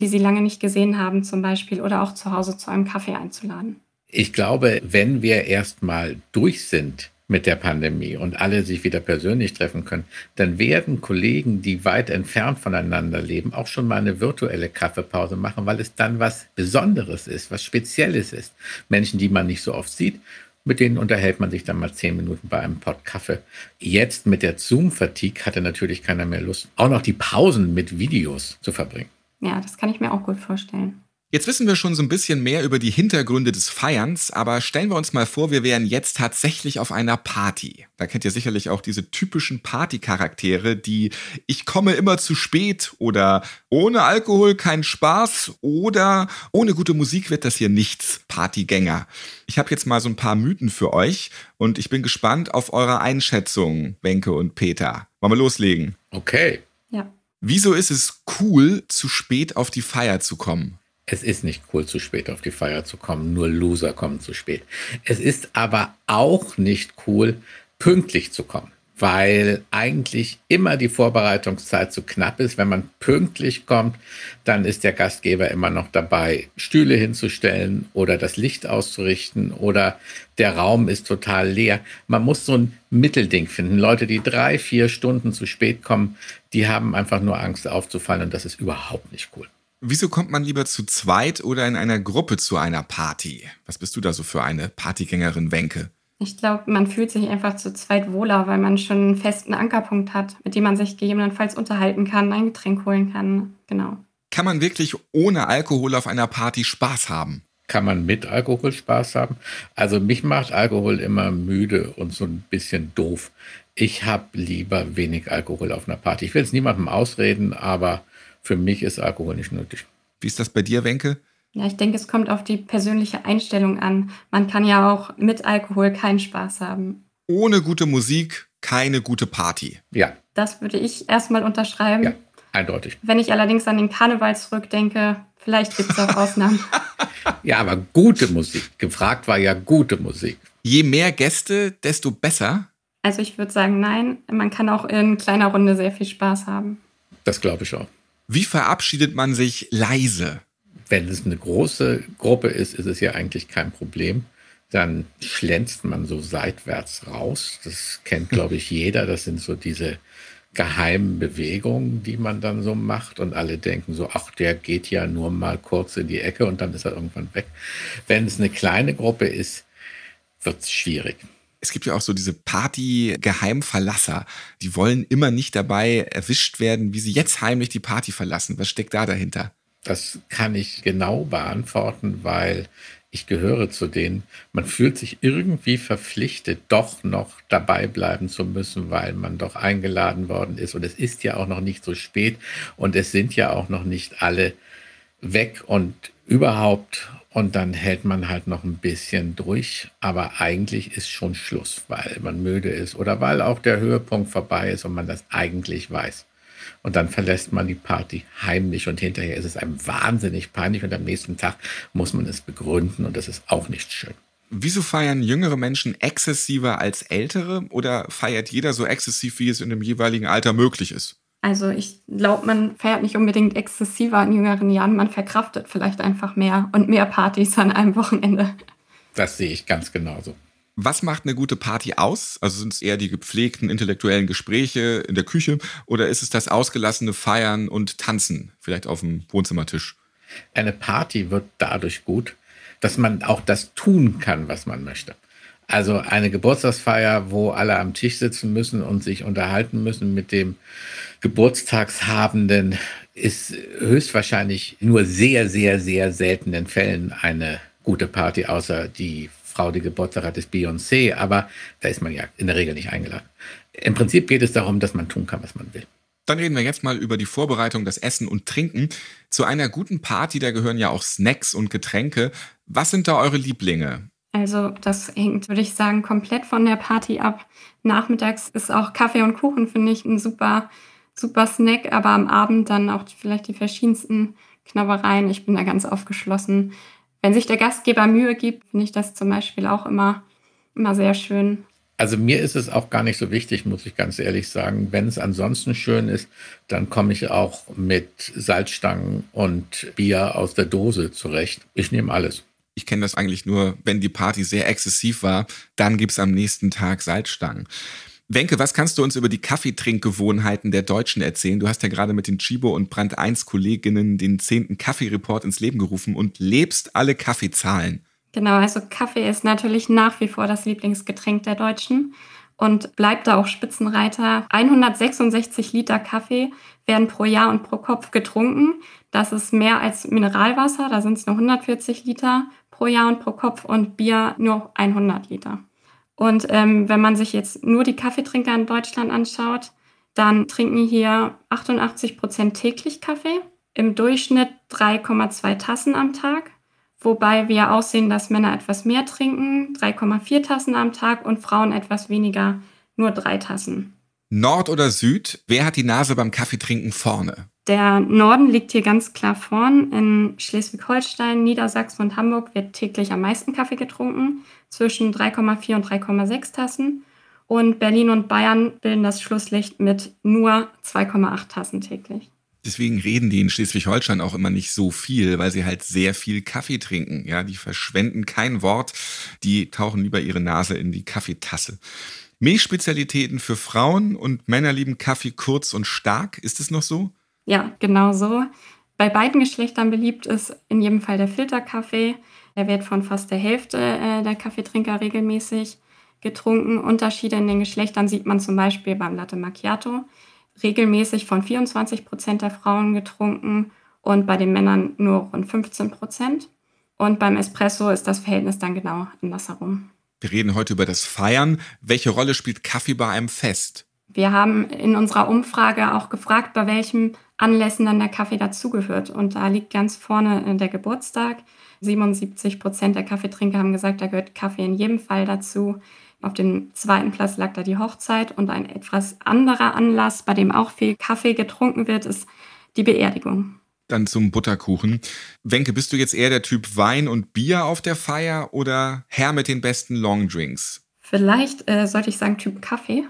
die sie lange nicht gesehen haben zum Beispiel, oder auch zu Hause zu einem Kaffee einzuladen. Ich glaube, wenn wir erstmal durch sind mit der Pandemie und alle sich wieder persönlich treffen können, dann werden Kollegen, die weit entfernt voneinander leben, auch schon mal eine virtuelle Kaffeepause machen, weil es dann was Besonderes ist, was Spezielles ist. Menschen, die man nicht so oft sieht, mit denen unterhält man sich dann mal zehn Minuten bei einem Pott Kaffee. Jetzt mit der Zoom-Fatigue hatte natürlich keiner mehr Lust, auch noch die Pausen mit Videos zu verbringen. Ja, das kann ich mir auch gut vorstellen. Jetzt wissen wir schon so ein bisschen mehr über die Hintergründe des Feierns, aber stellen wir uns mal vor, wir wären jetzt tatsächlich auf einer Party. Da kennt ihr sicherlich auch diese typischen Partycharaktere, die ich komme immer zu spät oder ohne Alkohol kein Spaß oder ohne gute Musik wird das hier nichts, Partygänger. Ich habe jetzt mal so ein paar Mythen für euch und ich bin gespannt auf eure Einschätzung, Wenke und Peter. Wollen wir loslegen? Okay. Ja. Wieso ist es cool, zu spät auf die Feier zu kommen? Es ist nicht cool, zu spät auf die Feier zu kommen. Nur Loser kommen zu spät. Es ist aber auch nicht cool, pünktlich zu kommen, weil eigentlich immer die Vorbereitungszeit zu knapp ist. Wenn man pünktlich kommt, dann ist der Gastgeber immer noch dabei, Stühle hinzustellen oder das Licht auszurichten oder der Raum ist total leer. Man muss so ein Mittelding finden. Leute, die drei, vier Stunden zu spät kommen, die haben einfach nur Angst aufzufallen und das ist überhaupt nicht cool. Wieso kommt man lieber zu zweit oder in einer Gruppe zu einer Party? Was bist du da so für eine Partygängerin, Wenke? Ich glaube, man fühlt sich einfach zu zweit wohler, weil man schon einen festen Ankerpunkt hat, mit dem man sich gegebenenfalls unterhalten kann, ein Getränk holen kann. Genau. Kann man wirklich ohne Alkohol auf einer Party Spaß haben? Kann man mit Alkohol Spaß haben? Also mich macht Alkohol immer müde und so ein bisschen doof. Ich habe lieber wenig Alkohol auf einer Party. Ich will es niemandem ausreden, aber für mich ist Alkohol nicht nötig. Wie ist das bei dir, Wenke? Ja, ich denke, es kommt auf die persönliche Einstellung an. Man kann ja auch mit Alkohol keinen Spaß haben. Ohne gute Musik keine gute Party. Ja. Das würde ich erstmal unterschreiben. Ja, eindeutig. Wenn ich allerdings an den Karneval zurückdenke, vielleicht gibt es auch (laughs) Ausnahmen. ja, aber gute Musik. Gefragt war ja gute Musik. Je mehr Gäste, desto besser. Also ich würde sagen, nein. Man kann auch in kleiner Runde sehr viel Spaß haben. Das glaube ich auch. Wie verabschiedet man sich leise? Wenn es eine große Gruppe ist, ist es ja eigentlich kein Problem. dann schlänzt man so seitwärts raus. Das kennt, glaube ich, jeder. Das sind so diese geheimen Bewegungen, die man dann so macht und alle denken so, ach, der geht ja nur mal kurz in die Ecke und dann ist er irgendwann weg. Wenn es eine kleine Gruppe ist, wird es schwierig. Es gibt ja auch so diese Party-Geheimverlasser. Die wollen immer nicht dabei erwischt werden, wie sie jetzt heimlich die Party verlassen. Was steckt da dahinter? Das kann ich genau beantworten, weil ich gehöre zu denen. Man fühlt sich irgendwie verpflichtet, doch noch dabei bleiben zu müssen, weil man doch eingeladen worden ist. Und es ist ja auch noch nicht so spät und es sind ja auch noch nicht alle weg und überhaupt. Und dann hält man halt noch ein bisschen durch. Aber eigentlich ist schon Schluss, weil man müde ist oder weil auch der Höhepunkt vorbei ist und man das eigentlich weiß. Und dann verlässt man die Party heimlich und hinterher ist es einem wahnsinnig peinlich und am nächsten Tag muss man es begründen und das ist auch nicht schön. Wieso feiern jüngere Menschen exzessiver als ältere oder feiert jeder so exzessiv, wie es in dem jeweiligen Alter möglich ist? Also ich glaube, man feiert nicht unbedingt exzessiver in jüngeren Jahren, man verkraftet vielleicht einfach mehr und mehr Partys an einem Wochenende. Das sehe ich ganz genauso. Was macht eine gute Party aus? Also sind es eher die gepflegten intellektuellen Gespräche in der Küche oder ist es das ausgelassene Feiern und Tanzen, vielleicht auf dem Wohnzimmertisch? Eine Party wird dadurch gut, dass man auch das tun kann, was man möchte. Also eine Geburtstagsfeier, wo alle am Tisch sitzen müssen und sich unterhalten müssen mit dem Geburtstagshabenden, ist höchstwahrscheinlich nur sehr, sehr, sehr seltenen Fällen eine gute Party, außer die Frau, die Geburtstag hat, ist Beyoncé, aber da ist man ja in der Regel nicht eingeladen. Im Prinzip geht es darum, dass man tun kann, was man will. Dann reden wir jetzt mal über die Vorbereitung, das Essen und Trinken. Zu einer guten Party, da gehören ja auch Snacks und Getränke. Was sind da eure Lieblinge? Also das hängt, würde ich sagen, komplett von der Party ab. Nachmittags ist auch Kaffee und Kuchen, finde ich, ein super, super Snack, aber am Abend dann auch vielleicht die verschiedensten Knabbereien. Ich bin da ganz aufgeschlossen wenn sich der Gastgeber Mühe gibt, finde ich das zum Beispiel auch immer, immer sehr schön. Also mir ist es auch gar nicht so wichtig, muss ich ganz ehrlich sagen. Wenn es ansonsten schön ist, dann komme ich auch mit Salzstangen und Bier aus der Dose zurecht. Ich nehme alles. Ich kenne das eigentlich nur, wenn die Party sehr exzessiv war, dann gibt es am nächsten Tag Salzstangen. Wenke, was kannst du uns über die Kaffeetrinkgewohnheiten der Deutschen erzählen? Du hast ja gerade mit den Chibo und Brand 1 Kolleginnen den zehnten Kaffeereport ins Leben gerufen und lebst alle Kaffeezahlen. Genau, also Kaffee ist natürlich nach wie vor das Lieblingsgetränk der Deutschen und bleibt da auch Spitzenreiter. 166 Liter Kaffee werden pro Jahr und pro Kopf getrunken. Das ist mehr als Mineralwasser, da sind es nur 140 Liter pro Jahr und pro Kopf und Bier nur 100 Liter. Und ähm, wenn man sich jetzt nur die Kaffeetrinker in Deutschland anschaut, dann trinken hier 88 Prozent täglich Kaffee, im Durchschnitt 3,2 Tassen am Tag, wobei wir aussehen, dass Männer etwas mehr trinken, 3,4 Tassen am Tag und Frauen etwas weniger, nur drei Tassen. Nord oder Süd, wer hat die Nase beim Kaffeetrinken vorne? Der Norden liegt hier ganz klar vorn. In Schleswig-Holstein, Niedersachsen und Hamburg wird täglich am meisten Kaffee getrunken, zwischen 3,4 und 3,6 Tassen. Und Berlin und Bayern bilden das Schlusslicht mit nur 2,8 Tassen täglich. Deswegen reden die in Schleswig-Holstein auch immer nicht so viel, weil sie halt sehr viel Kaffee trinken. Ja, die verschwenden kein Wort, die tauchen lieber ihre Nase in die Kaffeetasse. Milchspezialitäten für Frauen und Männer lieben Kaffee kurz und stark. Ist es noch so? Ja, genau so. Bei beiden Geschlechtern beliebt ist in jedem Fall der Filterkaffee. Der wird von fast der Hälfte äh, der Kaffeetrinker regelmäßig getrunken. Unterschiede in den Geschlechtern sieht man zum Beispiel beim Latte Macchiato. Regelmäßig von 24 Prozent der Frauen getrunken und bei den Männern nur rund 15 Prozent. Und beim Espresso ist das Verhältnis dann genau andersherum. Wir reden heute über das Feiern. Welche Rolle spielt Kaffee bei einem Fest? Wir haben in unserer Umfrage auch gefragt, bei welchem Anlässen dann der Kaffee dazugehört. Und da liegt ganz vorne äh, der Geburtstag. 77 Prozent der Kaffeetrinker haben gesagt, da gehört Kaffee in jedem Fall dazu. Auf dem zweiten Platz lag da die Hochzeit und ein etwas anderer Anlass, bei dem auch viel Kaffee getrunken wird, ist die Beerdigung. Dann zum Butterkuchen. Wenke, bist du jetzt eher der Typ Wein und Bier auf der Feier oder Herr mit den besten Longdrinks? Vielleicht äh, sollte ich sagen Typ Kaffee.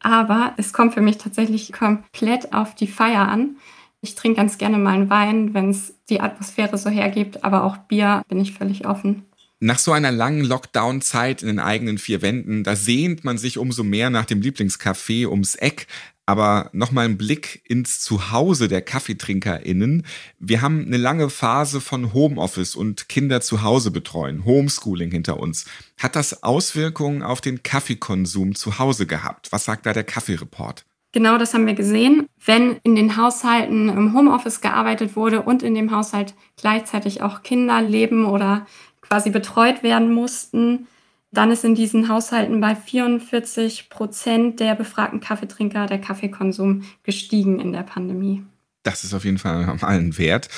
Aber es kommt für mich tatsächlich komplett auf die Feier an. Ich trinke ganz gerne mal einen Wein, wenn es die Atmosphäre so hergibt, aber auch Bier bin ich völlig offen. Nach so einer langen Lockdown-Zeit in den eigenen vier Wänden, da sehnt man sich umso mehr nach dem Lieblingscafé ums Eck. Aber nochmal ein Blick ins Zuhause der KaffeetrinkerInnen. Wir haben eine lange Phase von Homeoffice und Kinder zu Hause betreuen, Homeschooling hinter uns. Hat das Auswirkungen auf den Kaffeekonsum zu Hause gehabt? Was sagt da der Kaffeereport? Genau das haben wir gesehen. Wenn in den Haushalten im Homeoffice gearbeitet wurde und in dem Haushalt gleichzeitig auch Kinder leben oder quasi betreut werden mussten, dann ist in diesen Haushalten bei 44 Prozent der befragten Kaffeetrinker der Kaffeekonsum gestiegen in der Pandemie. Das ist auf jeden Fall mal einen Wert.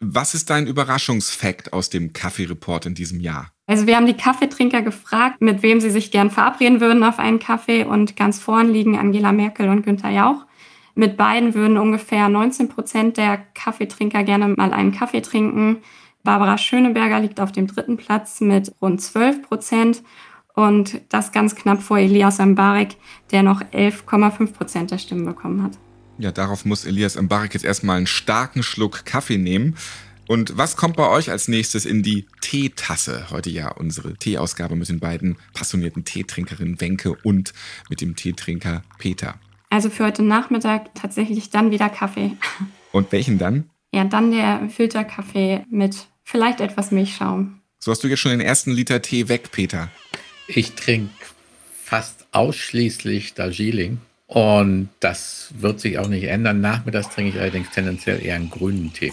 Was ist dein Überraschungsfakt aus dem Kaffeereport in diesem Jahr? Also wir haben die Kaffeetrinker gefragt, mit wem sie sich gern verabreden würden auf einen Kaffee und ganz vorn liegen Angela Merkel und Günther Jauch. Mit beiden würden ungefähr 19 Prozent der Kaffeetrinker gerne mal einen Kaffee trinken. Barbara Schöneberger liegt auf dem dritten Platz mit rund 12 Prozent und das ganz knapp vor Elias Mbarek, der noch 11,5 Prozent der Stimmen bekommen hat. Ja, darauf muss Elias Mbarek jetzt erstmal einen starken Schluck Kaffee nehmen. Und was kommt bei euch als nächstes in die Teetasse? Heute ja unsere Teeausgabe mit den beiden passionierten Teetrinkerinnen Wenke und mit dem Teetrinker Peter. Also für heute Nachmittag tatsächlich dann wieder Kaffee. Und welchen dann? Ja, dann der Filterkaffee mit vielleicht etwas Milchschaum. So hast du jetzt schon den ersten Liter Tee weg, Peter. Ich trinke fast ausschließlich Darjeeling. Und das wird sich auch nicht ändern. Nachmittags trinke ich allerdings tendenziell eher einen grünen Tee.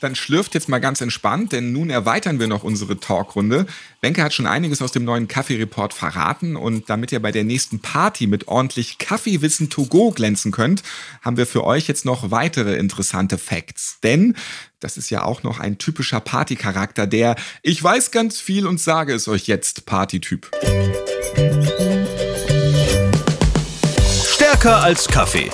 Dann schlürft jetzt mal ganz entspannt, denn nun erweitern wir noch unsere Talkrunde. Wenke hat schon einiges aus dem neuen Kaffee-Report verraten und damit ihr bei der nächsten Party mit ordentlich Kaffeewissen to go glänzen könnt, haben wir für euch jetzt noch weitere interessante Facts. Denn das ist ja auch noch ein typischer Partycharakter, der ich weiß ganz viel und sage es euch jetzt Partytyp. Stärker als Kaffee.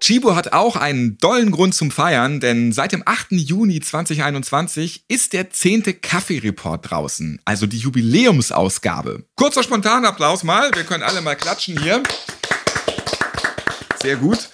Chibo hat auch einen dollen Grund zum Feiern, denn seit dem 8. Juni 2021 ist der 10. Kaffee-Report draußen, also die Jubiläumsausgabe. Kurzer Spontanapplaus mal, wir können alle mal klatschen hier. Sehr gut.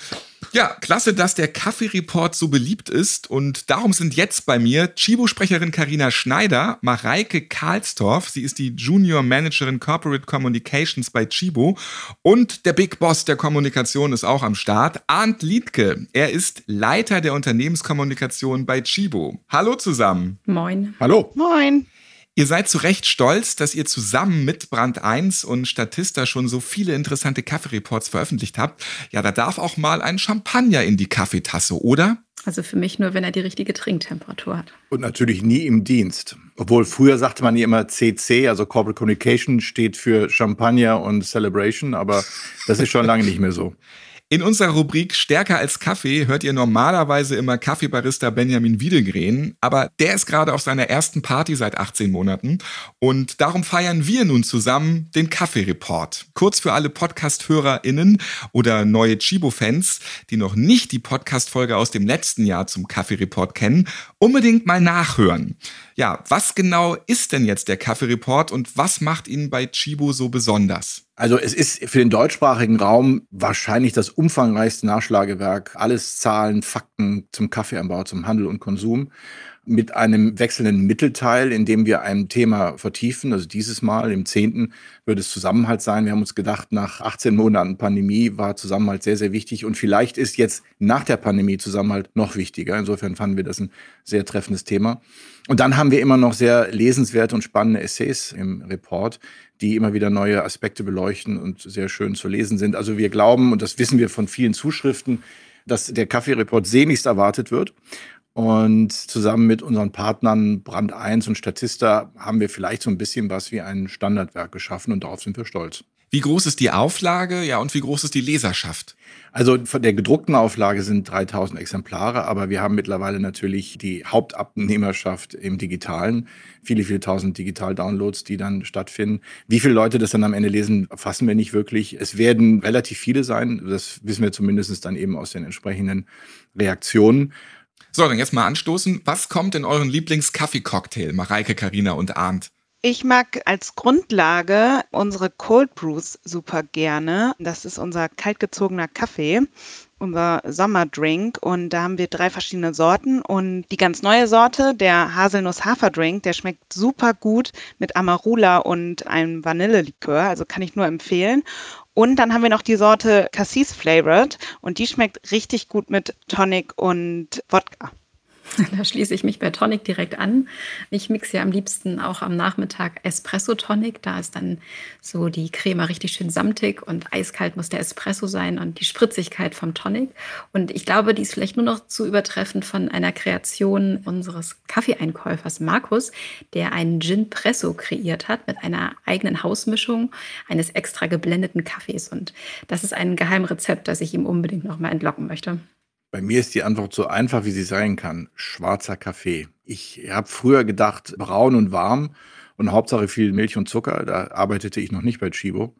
Ja, klasse, dass der Kaffee-Report so beliebt ist und darum sind jetzt bei mir Chibo-Sprecherin Karina Schneider, Mareike Karlstorff, sie ist die Junior Managerin Corporate Communications bei Chibo und der Big Boss der Kommunikation ist auch am Start, Arndt Liedke. Er ist Leiter der Unternehmenskommunikation bei Chibo. Hallo zusammen. Moin. Hallo. Moin. Ihr seid zu Recht stolz, dass ihr zusammen mit Brand 1 und Statista schon so viele interessante Kaffeereports veröffentlicht habt. Ja, da darf auch mal ein Champagner in die Kaffeetasse, oder? Also für mich nur, wenn er die richtige Trinktemperatur hat. Und natürlich nie im Dienst. Obwohl früher sagte man ja immer CC, also Corporate Communication steht für Champagner und Celebration, aber das ist schon lange nicht mehr so. (laughs) In unserer Rubrik Stärker als Kaffee hört ihr normalerweise immer Kaffeebarista Benjamin Wiedegren, aber der ist gerade auf seiner ersten Party seit 18 Monaten und darum feiern wir nun zusammen den Kaffee-Report. Kurz für alle Podcast-HörerInnen oder neue Chibo-Fans, die noch nicht die Podcast-Folge aus dem letzten Jahr zum Kaffee-Report kennen, unbedingt mal nachhören. Ja, was genau ist denn jetzt der Kaffee-Report und was macht ihn bei Chibo so besonders? Also es ist für den deutschsprachigen Raum wahrscheinlich das umfangreichste Nachschlagewerk. Alles Zahlen, Fakten zum Kaffeeanbau, zum Handel und Konsum mit einem wechselnden Mittelteil, in dem wir ein Thema vertiefen. Also dieses Mal im zehnten wird es Zusammenhalt sein. Wir haben uns gedacht, nach 18 Monaten Pandemie war Zusammenhalt sehr, sehr wichtig. Und vielleicht ist jetzt nach der Pandemie Zusammenhalt noch wichtiger. Insofern fanden wir das ein sehr treffendes Thema. Und dann haben wir immer noch sehr lesenswerte und spannende Essays im Report, die immer wieder neue Aspekte beleuchten und sehr schön zu lesen sind. Also wir glauben, und das wissen wir von vielen Zuschriften, dass der Kaffee-Report sehnlichst erwartet wird. Und zusammen mit unseren Partnern Brand 1 und Statista haben wir vielleicht so ein bisschen was wie ein Standardwerk geschaffen und darauf sind wir stolz. Wie groß ist die Auflage? Ja, und wie groß ist die Leserschaft? Also von der gedruckten Auflage sind 3000 Exemplare, aber wir haben mittlerweile natürlich die Hauptabnehmerschaft im Digitalen. Viele, viele tausend Digital-Downloads, die dann stattfinden. Wie viele Leute das dann am Ende lesen, fassen wir nicht wirklich. Es werden relativ viele sein. Das wissen wir zumindest dann eben aus den entsprechenden Reaktionen. So, dann jetzt mal anstoßen. Was kommt in euren Lieblings-Kaffee-Cocktail, Mareike, Karina und Arndt? Ich mag als Grundlage unsere Cold Brews super gerne. Das ist unser kaltgezogener Kaffee. unser Sommerdrink und da haben wir drei verschiedene Sorten und die ganz neue Sorte, der Haselnuss-Haferdrink, der schmeckt super gut mit Amarula und einem Vanillelikör, also kann ich nur empfehlen. Und dann haben wir noch die Sorte Cassis Flavored und die schmeckt richtig gut mit Tonic und Wodka. (laughs) Da schließe ich mich bei Tonic direkt an. Ich mixe ja am liebsten auch am Nachmittag Espresso Tonic. Da ist dann so die Creme richtig schön samtig und eiskalt muss der Espresso sein und die Spritzigkeit vom Tonic. Und ich glaube, die ist vielleicht nur noch zu übertreffen von einer Kreation unseres Kaffeeeinkäufers Markus, der einen Gin Presso kreiert hat mit einer eigenen Hausmischung eines extra geblendeten Kaffees. Und das ist ein Geheimrezept, das ich ihm unbedingt noch mal entlocken möchte. Bei mir ist die Antwort so einfach, wie sie sein kann. Schwarzer Kaffee. Ich habe früher gedacht, braun und warm und Hauptsache viel Milch und Zucker. Da arbeitete ich noch nicht bei Chibo.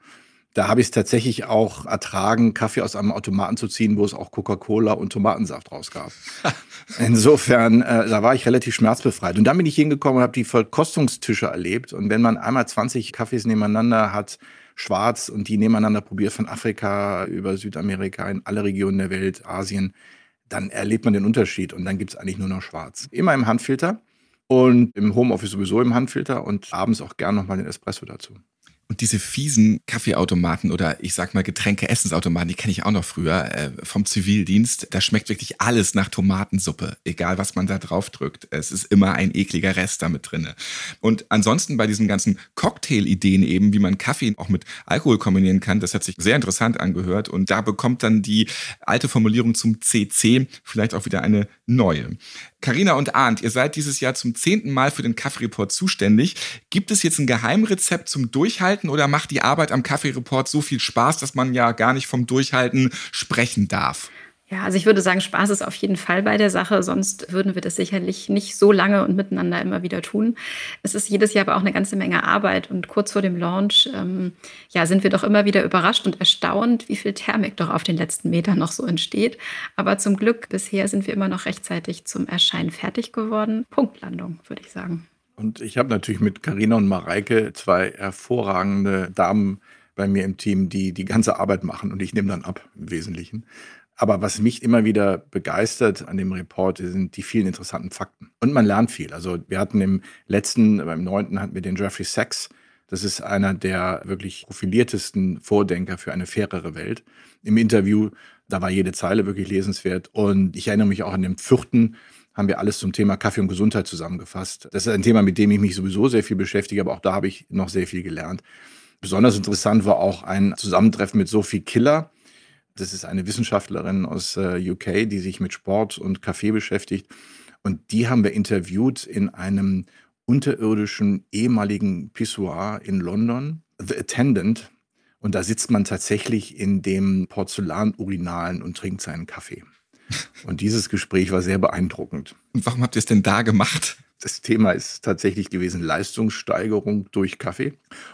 Da habe ich es tatsächlich auch ertragen, Kaffee aus einem Automaten zu ziehen, wo es auch Coca-Cola und Tomatensaft rausgab. (laughs) Insofern, äh, da war ich relativ schmerzbefreit. Und dann bin ich hingekommen und habe die Verkostungstische erlebt. Und wenn man einmal 20 Kaffees nebeneinander hat, schwarz und die nebeneinander probiert von Afrika über Südamerika in alle Regionen der Welt, Asien, dann erlebt man den Unterschied und dann gibt es eigentlich nur noch schwarz. Immer im Handfilter und im Homeoffice sowieso im Handfilter und abends auch gern nochmal den Espresso dazu. Und diese fiesen Kaffeeautomaten oder ich sag mal Getränke-Essensautomaten, die kenne ich auch noch früher äh, vom Zivildienst. Da schmeckt wirklich alles nach Tomatensuppe, egal was man da drauf drückt. Es ist immer ein ekliger Rest damit drinne. Und ansonsten bei diesen ganzen Cocktail-Ideen eben, wie man Kaffee auch mit Alkohol kombinieren kann, das hat sich sehr interessant angehört. Und da bekommt dann die alte Formulierung zum CC vielleicht auch wieder eine neue. Carina und Arndt, ihr seid dieses Jahr zum zehnten Mal für den Kaffee-Report zuständig. Gibt es jetzt ein Geheimrezept zum Durchhalten oder macht die Arbeit am Kaffee-Report so viel Spaß, dass man ja gar nicht vom Durchhalten sprechen darf? Ja, also ich würde sagen, Spaß ist auf jeden Fall bei der Sache, sonst würden wir das sicherlich nicht so lange und miteinander immer wieder tun. Es ist jedes Jahr aber auch eine ganze Menge Arbeit und kurz vor dem Launch ähm, ja, sind wir doch immer wieder überrascht und erstaunt, wie viel Thermik doch auf den letzten Metern noch so entsteht. Aber zum Glück, bisher sind wir immer noch rechtzeitig zum Erscheinen fertig geworden. Punktlandung, würde ich sagen. Und ich habe natürlich mit Karina und Mareike zwei hervorragende Damen bei mir im Team, die die ganze Arbeit machen und ich nehme dann ab im Wesentlichen. Aber was mich immer wieder begeistert an dem Report, sind die vielen interessanten Fakten. Und man lernt viel. Also wir hatten im letzten, beim neunten hatten wir den Jeffrey Sachs. Das ist einer der wirklich profiliertesten Vordenker für eine fairere Welt. Im Interview, da war jede Zeile wirklich lesenswert. Und ich erinnere mich auch an den vierten, haben wir alles zum Thema Kaffee und Gesundheit zusammengefasst. Das ist ein Thema, mit dem ich mich sowieso sehr viel beschäftige, aber auch da habe ich noch sehr viel gelernt. Besonders interessant war auch ein Zusammentreffen mit Sophie Killer das ist eine Wissenschaftlerin aus äh, UK, die sich mit Sport und Kaffee beschäftigt. Und die haben wir interviewt in einem unterirdischen ehemaligen Pissoir in London, The Attendant. Und da sitzt man tatsächlich in dem Porzellanurinalen und trinkt seinen Kaffee. Und dieses Gespräch war sehr beeindruckend. Und warum habt ihr es denn da gemacht? Das Thema ist tatsächlich gewesen Leistungssteigerung durch Kaffee.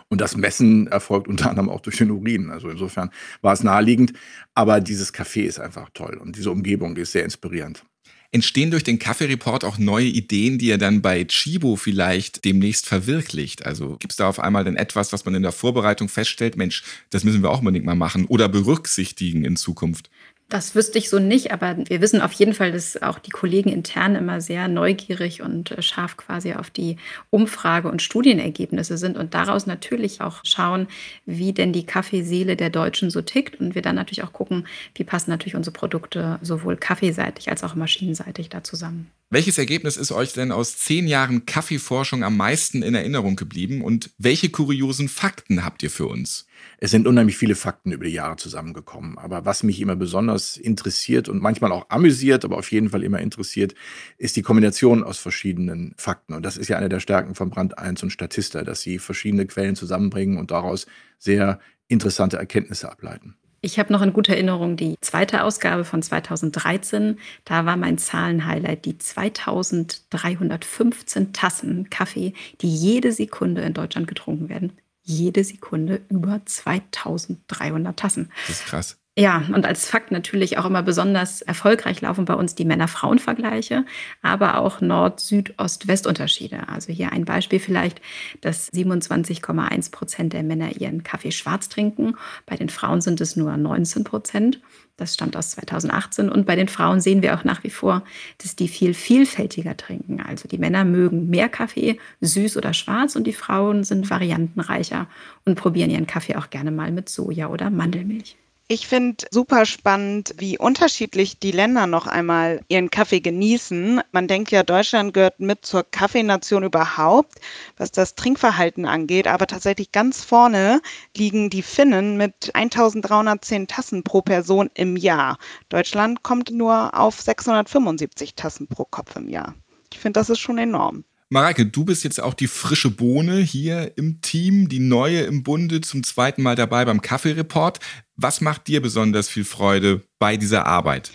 Und das Messen erfolgt unter anderem auch durch den Urin. Also insofern war es naheliegend. Aber dieses Kaffee ist einfach toll und diese Umgebung ist sehr inspirierend. Entstehen durch den Kaffee-Report auch neue Ideen, die ihr dann bei Chibo vielleicht demnächst verwirklicht? Also gibt es da auf einmal dann etwas, was man in der Vorbereitung feststellt, Mensch, das müssen wir auch unbedingt mal machen oder berücksichtigen in Zukunft? Das wüsste ich so nicht, aber wir wissen auf jeden Fall, dass auch die Kollegen intern immer sehr neugierig und äh, scharf quasi auf die Umfrage- und Studienergebnisse sind und daraus natürlich auch schauen, wie denn die Kaffeeseele der Deutschen so tickt und wir dann natürlich auch gucken, wie passen natürlich unsere Produkte sowohl kaffeeseitig als auch maschinenseitig da zusammen. Welches Ergebnis ist euch denn aus zehn Jahren Kaffeeforschung am meisten in Erinnerung geblieben und welche kuriosen Fakten habt ihr für uns? Es sind unheimlich viele Fakten über die Jahre zusammengekommen. Aber was mich immer besonders interessiert und manchmal auch amüsiert, aber auf jeden Fall immer interessiert, ist die Kombination aus verschiedenen Fakten. Und das ist ja eine der Stärken von Brand 1 und Statista, dass sie verschiedene Quellen zusammenbringen und daraus sehr interessante Erkenntnisse ableiten. Ich habe noch in guter Erinnerung die zweite Ausgabe von 2013. Da war mein Zahlenhighlight die 2315 Tassen Kaffee, die jede Sekunde in Deutschland getrunken werden jede Sekunde über 2300 Tassen. Das ist krass. Ja, und als Fakt natürlich auch immer besonders erfolgreich laufen bei uns die Männer-Frauen-Vergleiche, aber auch Nord-Süd-Ost-West-Unterschiede. Also hier ein Beispiel vielleicht, dass 27,1 Prozent der Männer ihren Kaffee schwarz trinken. Bei den Frauen sind es nur 19 Prozent. Das stammt aus 2018. Und bei den Frauen sehen wir auch nach wie vor, dass die viel vielfältiger trinken. Also die Männer mögen mehr Kaffee, süß oder schwarz, und die Frauen sind variantenreicher und probieren ihren Kaffee auch gerne mal mit Soja oder Mandelmilch. Ich finde super spannend, wie unterschiedlich die Länder noch einmal ihren Kaffee genießen. Man denkt ja, Deutschland gehört mit zur Kaffeenation überhaupt, was das Trinkverhalten angeht. Aber tatsächlich ganz vorne liegen die Finnen mit 1310 Tassen pro Person im Jahr. Deutschland kommt nur auf 675 Tassen pro Kopf im Jahr. Ich finde, das ist schon enorm. Mareike, du bist jetzt auch die frische Bohne hier im Team, die neue im Bunde, zum zweiten Mal dabei beim Kaffee-Report. Was macht dir besonders viel Freude bei dieser Arbeit?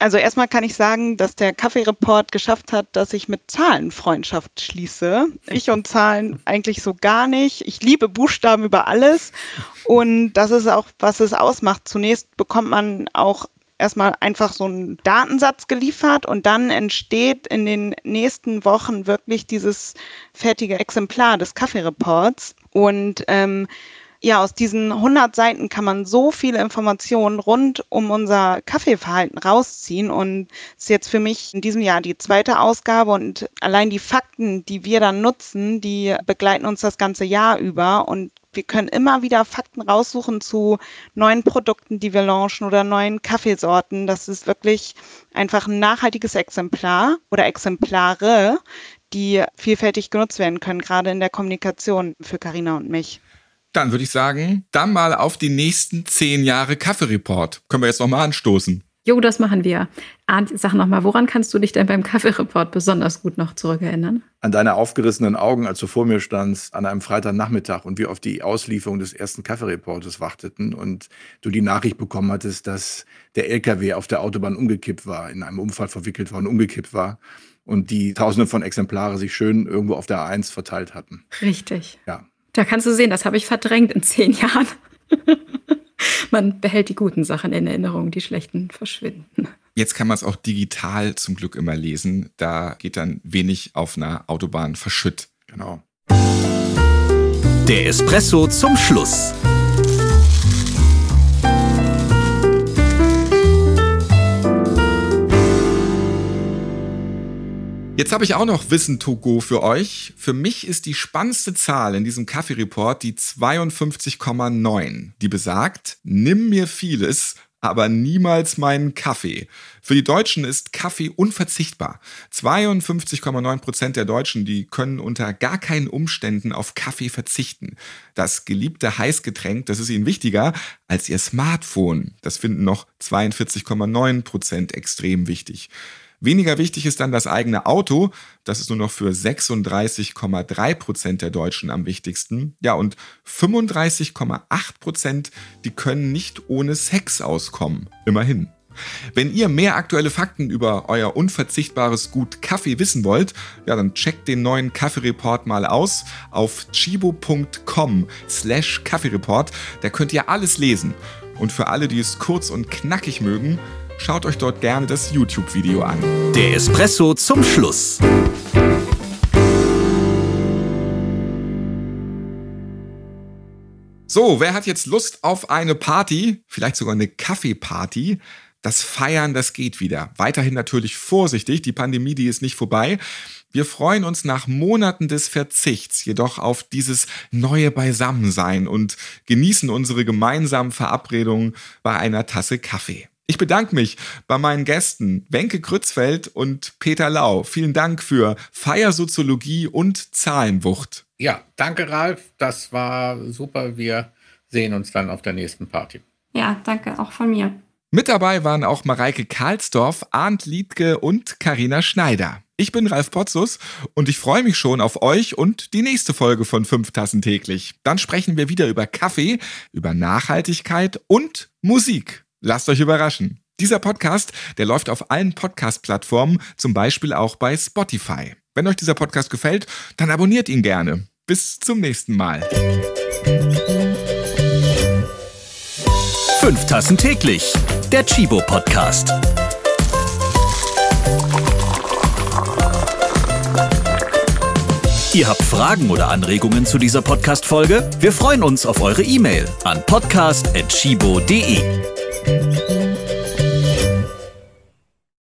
Also erstmal kann ich sagen, dass der Kaffee-Report geschafft hat, dass ich mit Zahlen Freundschaft schließe. Ich und Zahlen (laughs) eigentlich so gar nicht. Ich liebe Buchstaben über alles. Und das ist auch, was es ausmacht. Zunächst bekommt man auch erstmal einfach so einen Datensatz geliefert und dann entsteht in den nächsten Wochen wirklich dieses fertige Exemplar des Kaffeereports. Und ähm, ja, aus diesen 100 Seiten kann man so viele Informationen rund um unser Kaffeeverhalten rausziehen und ist jetzt für mich in diesem Jahr die zweite Ausgabe und allein die Fakten, die wir dann nutzen, die begleiten uns das ganze Jahr über und wir können immer wieder Fakten raussuchen zu neuen Produkten, die wir launchen oder neuen Kaffeesorten. Das ist wirklich einfach ein nachhaltiges Exemplar oder Exemplare, die vielfältig genutzt werden können, gerade in der Kommunikation für Carina und mich. Dann würde ich sagen, dann mal auf die nächsten zehn Jahre Kaffee-Report. Können wir jetzt nochmal anstoßen. Jo, das machen wir. Arndt, sag nochmal, woran kannst du dich denn beim Kaffee-Report besonders gut noch zurückerinnern? An deine aufgerissenen Augen, als du vor mir standst, an einem Freitagnachmittag und wir auf die Auslieferung des ersten Kaffee-Reportes warteten und du die Nachricht bekommen hattest, dass der LKW auf der Autobahn umgekippt war, in einem Unfall verwickelt war und umgekippt war und die Tausende von Exemplare sich schön irgendwo auf der A1 verteilt hatten. Richtig. Ja. Da kannst du sehen, das habe ich verdrängt in zehn (laughs) Jahren. man behält die guten Sachen in Erinnerung, die schlechten verschwinden. Jetzt kann man es auch digital zum Glück immer lesen. Da geht dann wenig auf einer Autobahn verschütt. Genau. Der Espresso zum Schluss. Jetzt habe ich auch noch Wissen to go für euch. Für mich ist die spannendste Zahl in diesem Kaffee-Report die 52,9. Die besagt, nimm mir vieles, aber niemals meinen Kaffee. Für die Deutschen ist Kaffee unverzichtbar. 52,9 Prozent der Deutschen, die können unter gar keinen Umständen auf Kaffee verzichten. Das geliebte Heißgetränk, das ist ihnen wichtiger als ihr Smartphone. Das finden noch 42,9 Prozent extrem wichtig. Weniger wichtig ist dann das eigene Auto. Das ist nur noch für 36,3 Prozent der Deutschen am wichtigsten. Ja, und 35,8 Prozent, die können nicht ohne Sex auskommen. Immerhin. Wenn ihr mehr aktuelle Fakten über euer unverzichtbares Gut Kaffee wissen wollt, ja, dann checkt den neuen Kaffeereport mal aus auf chibo.com slash Kaffeereport. Da könnt ihr alles lesen. Und für alle, die es kurz und knackig mögen, Schaut euch dort gerne das YouTube-Video an. Der Espresso zum Schluss. So, wer hat jetzt Lust auf eine Party? Vielleicht sogar eine Kaffeeparty? Das Feiern, das geht wieder. Weiterhin natürlich vorsichtig, die Pandemie, die ist nicht vorbei. Wir freuen uns nach Monaten des Verzichts jedoch auf dieses neue Beisammensein und genießen unsere gemeinsamen Verabredungen bei einer Tasse Kaffee. Ich bedanke mich bei meinen Gästen Wenke Krützfeld und Peter Lau. Vielen Dank für Feiersoziologie und Zahlenwucht. Ja, danke Ralf. Das war super. Wir sehen uns dann auf der nächsten Party. Ja, danke auch von mir. Mit dabei waren auch Mareike Karlsdorf, Arndt Liedke und Karina Schneider. Ich bin Ralf Potzus und ich freue mich schon auf euch und die nächste Folge von Fünf Tassen täglich. Dann sprechen wir wieder über Kaffee, über Nachhaltigkeit und Musik. Lasst euch überraschen. Dieser Podcast, der läuft auf allen Podcast-Plattformen, zum Beispiel auch bei Spotify. Wenn euch dieser Podcast gefällt, dann abonniert ihn gerne. Bis zum nächsten Mal. Fünf Tassen täglich. Der Chibo Podcast. Ihr habt Fragen oder Anregungen zu dieser Podcast-Folge? Wir freuen uns auf eure E-Mail an podcast.chibo.de. Thank you.